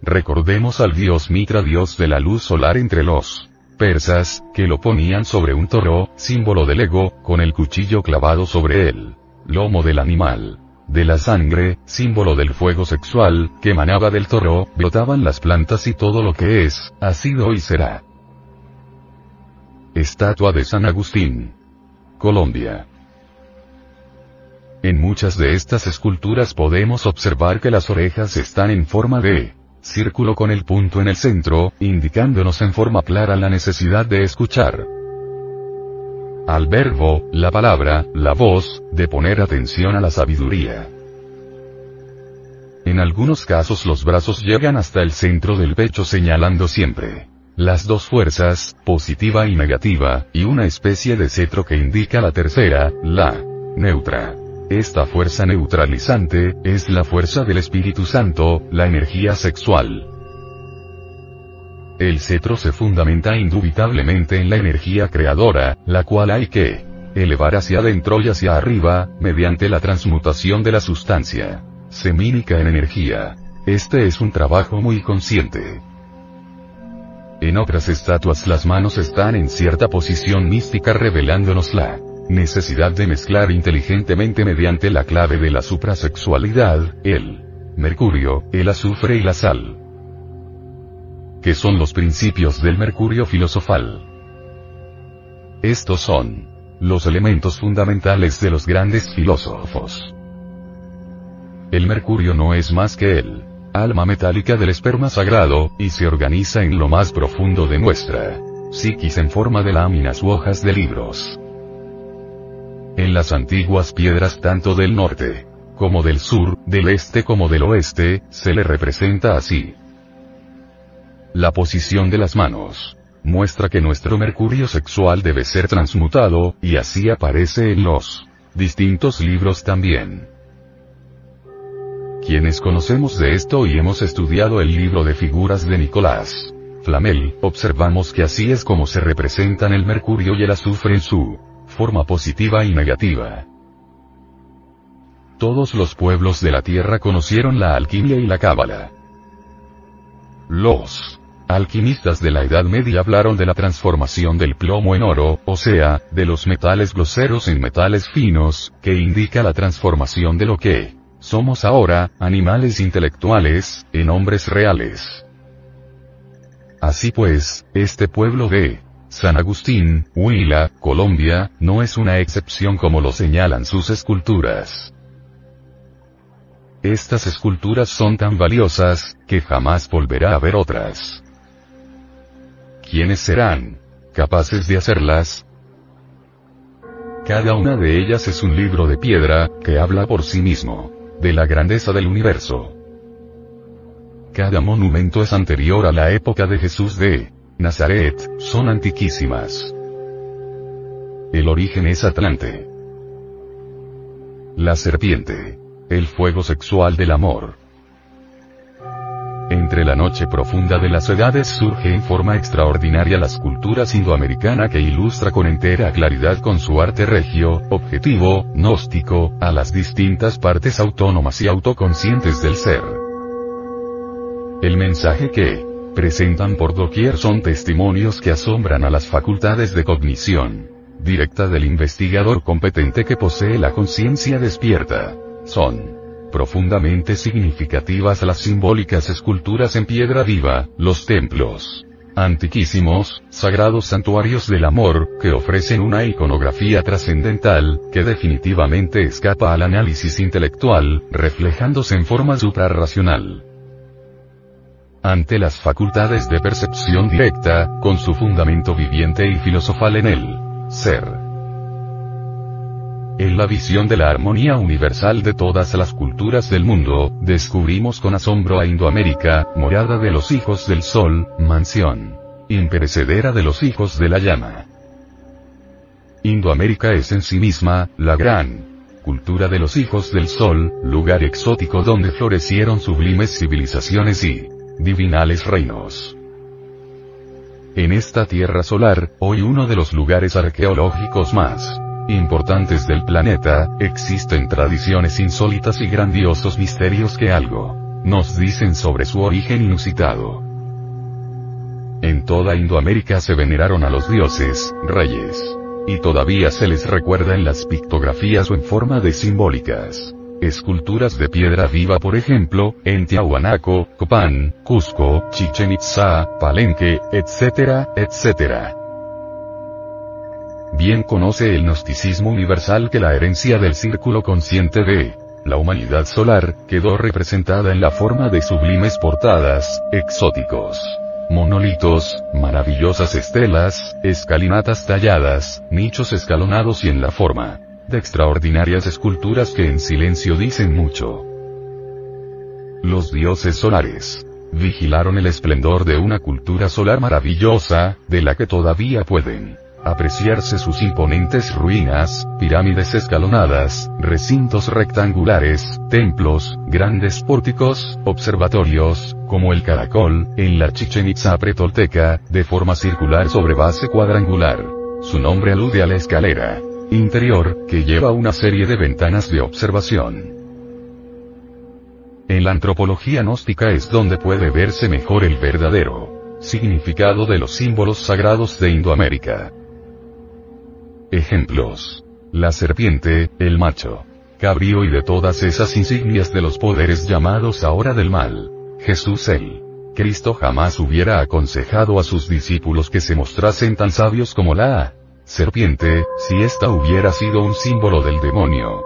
Recordemos al dios Mitra dios de la luz solar entre los persas, que lo ponían sobre un toro, símbolo del ego, con el cuchillo clavado sobre él lomo del animal. De la sangre, símbolo del fuego sexual, que emanaba del toro, brotaban las plantas y todo lo que es, ha sido y será. Estatua de San Agustín. Colombia. En muchas de estas esculturas podemos observar que las orejas están en forma de círculo con el punto en el centro, indicándonos en forma clara la necesidad de escuchar al verbo, la palabra, la voz, de poner atención a la sabiduría. En algunos casos los brazos llegan hasta el centro del pecho señalando siempre las dos fuerzas, positiva y negativa, y una especie de cetro que indica la tercera, la neutra. Esta fuerza neutralizante, es la fuerza del Espíritu Santo, la energía sexual. El cetro se fundamenta indubitablemente en la energía creadora, la cual hay que elevar hacia adentro y hacia arriba, mediante la transmutación de la sustancia semínica en energía. Este es un trabajo muy consciente. En otras estatuas las manos están en cierta posición mística revelándonos la necesidad de mezclar inteligentemente mediante la clave de la suprasexualidad, el mercurio, el azufre y la sal que son los principios del mercurio filosofal. Estos son los elementos fundamentales de los grandes filósofos. El mercurio no es más que el alma metálica del esperma sagrado, y se organiza en lo más profundo de nuestra psiquis en forma de láminas u hojas de libros. En las antiguas piedras tanto del norte, como del sur, del este como del oeste, se le representa así. La posición de las manos muestra que nuestro mercurio sexual debe ser transmutado, y así aparece en los distintos libros también. Quienes conocemos de esto y hemos estudiado el libro de figuras de Nicolás Flamel, observamos que así es como se representan el mercurio y el azufre en su forma positiva y negativa. Todos los pueblos de la tierra conocieron la alquimia y la cábala. Los Alquimistas de la Edad Media hablaron de la transformación del plomo en oro, o sea, de los metales groseros en metales finos, que indica la transformación de lo que somos ahora, animales intelectuales, en hombres reales. Así pues, este pueblo de San Agustín, Huila, Colombia, no es una excepción como lo señalan sus esculturas. Estas esculturas son tan valiosas, que jamás volverá a haber otras. ¿Quiénes serán capaces de hacerlas? Cada una de ellas es un libro de piedra, que habla por sí mismo, de la grandeza del universo. Cada monumento es anterior a la época de Jesús de Nazaret, son antiquísimas. El origen es Atlante. La serpiente. El fuego sexual del amor. Entre la noche profunda de las edades surge en forma extraordinaria la escultura indoamericana que ilustra con entera claridad con su arte regio, objetivo, gnóstico, a las distintas partes autónomas y autoconscientes del ser. El mensaje que presentan por doquier son testimonios que asombran a las facultades de cognición directa del investigador competente que posee la conciencia despierta. Son profundamente significativas las simbólicas esculturas en piedra viva, los templos antiquísimos, sagrados santuarios del amor, que ofrecen una iconografía trascendental, que definitivamente escapa al análisis intelectual, reflejándose en forma suprarracional. Ante las facultades de percepción directa, con su fundamento viviente y filosofal en el ser. En la visión de la armonía universal de todas las culturas del mundo, descubrimos con asombro a Indoamérica, morada de los hijos del sol, mansión imperecedera de los hijos de la llama. Indoamérica es en sí misma, la gran cultura de los hijos del sol, lugar exótico donde florecieron sublimes civilizaciones y divinales reinos. En esta tierra solar, hoy uno de los lugares arqueológicos más importantes del planeta, existen tradiciones insólitas y grandiosos misterios que algo nos dicen sobre su origen inusitado. En toda Indoamérica se veneraron a los dioses, reyes, y todavía se les recuerda en las pictografías o en forma de simbólicas. Esculturas de piedra viva por ejemplo, en Tiahuanaco, Copán, Cusco, Chichen Itza, Palenque, etc., etc. Bien conoce el gnosticismo universal que la herencia del círculo consciente de la humanidad solar, quedó representada en la forma de sublimes portadas, exóticos monolitos, maravillosas estelas, escalinatas talladas, nichos escalonados y en la forma de extraordinarias esculturas que en silencio dicen mucho. Los dioses solares vigilaron el esplendor de una cultura solar maravillosa, de la que todavía pueden apreciarse sus imponentes ruinas, pirámides escalonadas, recintos rectangulares, templos, grandes pórticos, observatorios, como el caracol, en la Chichen Itza pretolteca, de forma circular sobre base cuadrangular. Su nombre alude a la escalera interior, que lleva una serie de ventanas de observación. En la antropología gnóstica es donde puede verse mejor el verdadero significado de los símbolos sagrados de Indoamérica. Ejemplos. La serpiente, el macho. Cabrío y de todas esas insignias de los poderes llamados ahora del mal. Jesús el Cristo jamás hubiera aconsejado a sus discípulos que se mostrasen tan sabios como la serpiente, si ésta hubiera sido un símbolo del demonio.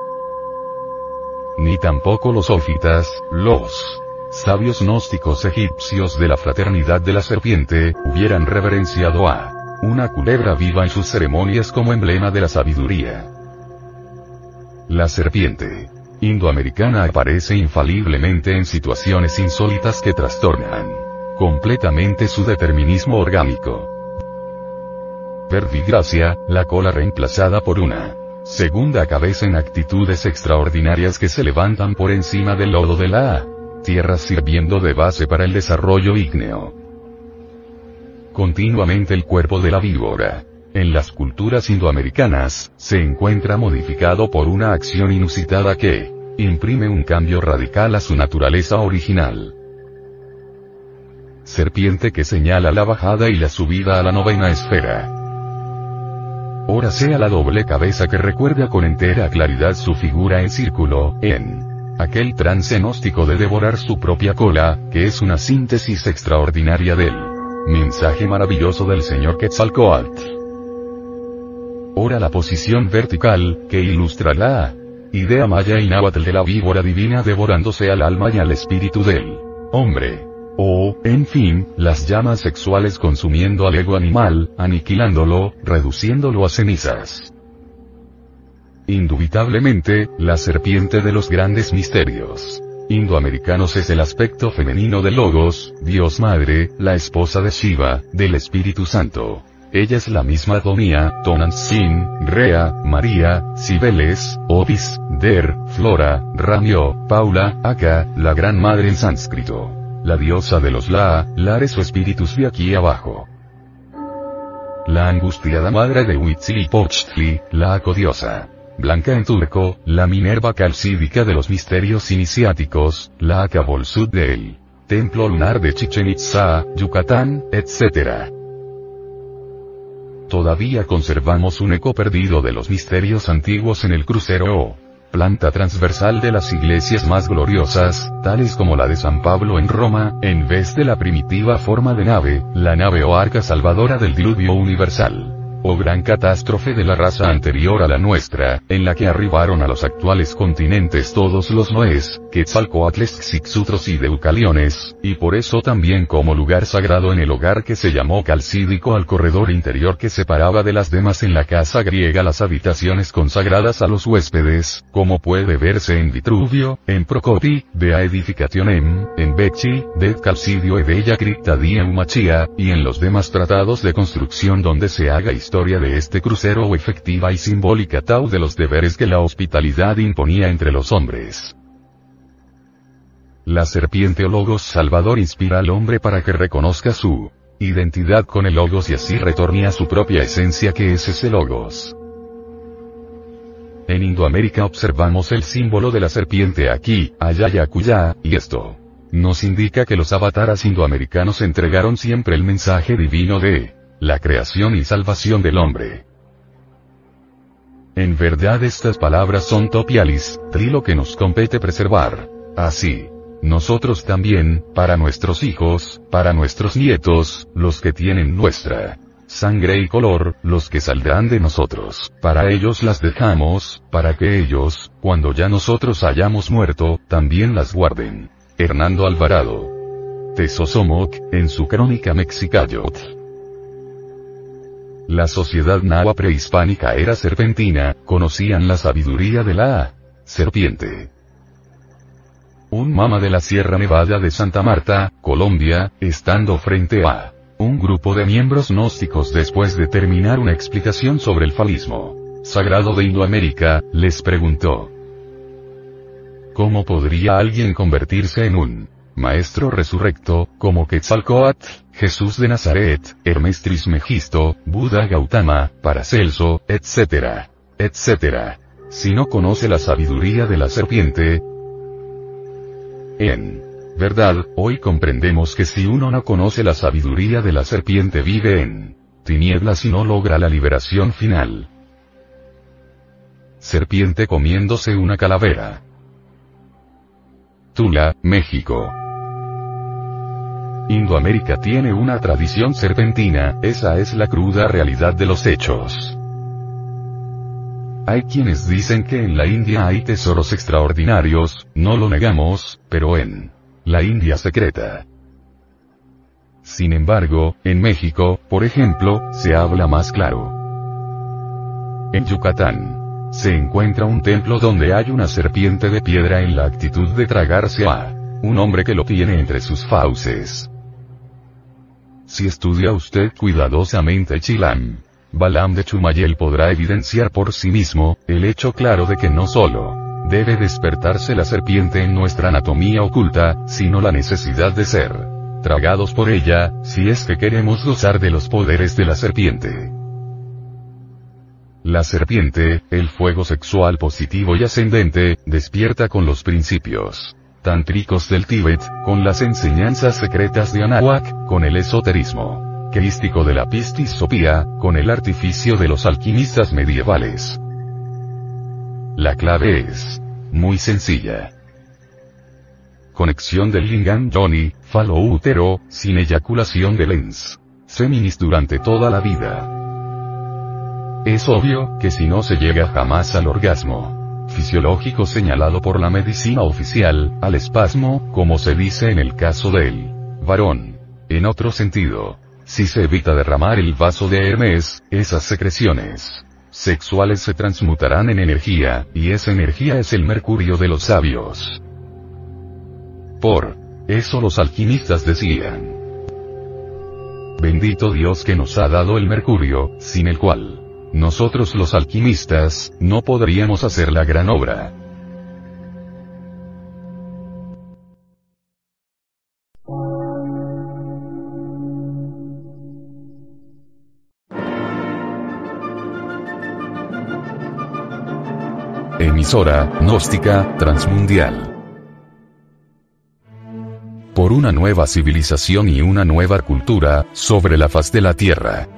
Ni tampoco los ófitas, los sabios gnósticos egipcios de la fraternidad de la serpiente, hubieran reverenciado a una culebra viva en sus ceremonias como emblema de la sabiduría. La serpiente indoamericana aparece infaliblemente en situaciones insólitas que trastornan completamente su determinismo orgánico. Verdigracia, la cola reemplazada por una segunda cabeza en actitudes extraordinarias que se levantan por encima del lodo de la tierra sirviendo de base para el desarrollo ígneo continuamente el cuerpo de la víbora. En las culturas indoamericanas, se encuentra modificado por una acción inusitada que imprime un cambio radical a su naturaleza original. Serpiente que señala la bajada y la subida a la novena esfera. Ora sea la doble cabeza que recuerda con entera claridad su figura en círculo, en aquel trance gnóstico de devorar su propia cola, que es una síntesis extraordinaria del Mensaje maravilloso del señor Quetzalcoatl. Ora la posición vertical, que ilustra la idea maya y náhuatl de la víbora divina devorándose al alma y al espíritu del hombre. O, en fin, las llamas sexuales consumiendo al ego animal, aniquilándolo, reduciéndolo a cenizas. Indubitablemente, la serpiente de los grandes misterios indoamericanos es el aspecto femenino de Logos, Dios Madre, la esposa de Shiva, del Espíritu Santo. Ella es la misma Donía, Tonantzin, Rea, María, Cibeles, Otis, Der, Flora, Ramio, Paula, Aka, la Gran Madre en sánscrito. La diosa de los La, Lares o espíritus de aquí abajo. La angustiada madre de Huitzilopochtli, la acodiosa. Blanca en turco, la Minerva calcídica de los misterios iniciáticos, la Acabolsud del Templo lunar de Chichen Itza, Yucatán, etc. Todavía conservamos un eco perdido de los misterios antiguos en el crucero o planta transversal de las iglesias más gloriosas, tales como la de San Pablo en Roma, en vez de la primitiva forma de nave, la nave o arca salvadora del diluvio universal o gran catástrofe de la raza anterior a la nuestra, en la que arribaron a los actuales continentes todos los noes, quetzalcoatles, xixutros y deucaliones, y por eso también como lugar sagrado en el hogar que se llamó calcídico al corredor interior que separaba de las demás en la casa griega las habitaciones consagradas a los huéspedes, como puede verse en Vitruvio, en Procopi, de Aedificationem, en Becci, de Calcidio e Bella Cripta di Eumachia, y en los demás tratados de construcción donde se haga historia de este crucero o efectiva y simbólica tau de los deberes que la hospitalidad imponía entre los hombres. La serpiente o logos salvador inspira al hombre para que reconozca su identidad con el logos y así retorne a su propia esencia que es ese logos. En Indoamérica observamos el símbolo de la serpiente aquí, allá y acullá, y esto nos indica que los avataras indoamericanos entregaron siempre el mensaje divino de la creación y salvación del hombre. En verdad estas palabras son topialis, trilo que nos compete preservar. Así, nosotros también, para nuestros hijos, para nuestros nietos, los que tienen nuestra sangre y color, los que saldrán de nosotros, para ellos las dejamos, para que ellos, cuando ya nosotros hayamos muerto, también las guarden. Hernando Alvarado. Tesosomoc, en su crónica Mexicayot. La sociedad nahua prehispánica era serpentina, conocían la sabiduría de la serpiente. Un mama de la Sierra Nevada de Santa Marta, Colombia, estando frente a un grupo de miembros gnósticos después de terminar una explicación sobre el falismo sagrado de Indoamérica, les preguntó, ¿Cómo podría alguien convertirse en un maestro resurrecto, como Quetzalcoatl, Jesús de Nazaret, Hermes Trismegisto, Buda Gautama, Paracelso, etc., etc., si no conoce la sabiduría de la serpiente? En verdad, hoy comprendemos que si uno no conoce la sabiduría de la serpiente vive en tinieblas y no logra la liberación final. Serpiente comiéndose una calavera. Tula, México. Indoamérica tiene una tradición serpentina, esa es la cruda realidad de los hechos. Hay quienes dicen que en la India hay tesoros extraordinarios, no lo negamos, pero en la India secreta. Sin embargo, en México, por ejemplo, se habla más claro. En Yucatán, se encuentra un templo donde hay una serpiente de piedra en la actitud de tragarse a un hombre que lo tiene entre sus fauces. Si estudia usted cuidadosamente Chilam, Balam de Chumayel podrá evidenciar por sí mismo, el hecho claro de que no solo debe despertarse la serpiente en nuestra anatomía oculta, sino la necesidad de ser tragados por ella, si es que queremos gozar de los poderes de la serpiente. La serpiente, el fuego sexual positivo y ascendente, despierta con los principios tántricos del Tíbet, con las enseñanzas secretas de Anahuac, con el esoterismo crístico de la pistisopía, con el artificio de los alquimistas medievales. La clave es muy sencilla. Conexión del lingam Johnny, falo útero, sin eyaculación de lens. Seminis durante toda la vida. Es obvio, que si no se llega jamás al orgasmo fisiológico señalado por la medicina oficial, al espasmo, como se dice en el caso del varón. En otro sentido, si se evita derramar el vaso de Hermes, esas secreciones sexuales se transmutarán en energía, y esa energía es el mercurio de los sabios. Por eso los alquimistas decían, Bendito Dios que nos ha dado el mercurio, sin el cual nosotros los alquimistas, no podríamos hacer la gran obra. Emisora, gnóstica, transmundial. Por una nueva civilización y una nueva cultura, sobre la faz de la Tierra.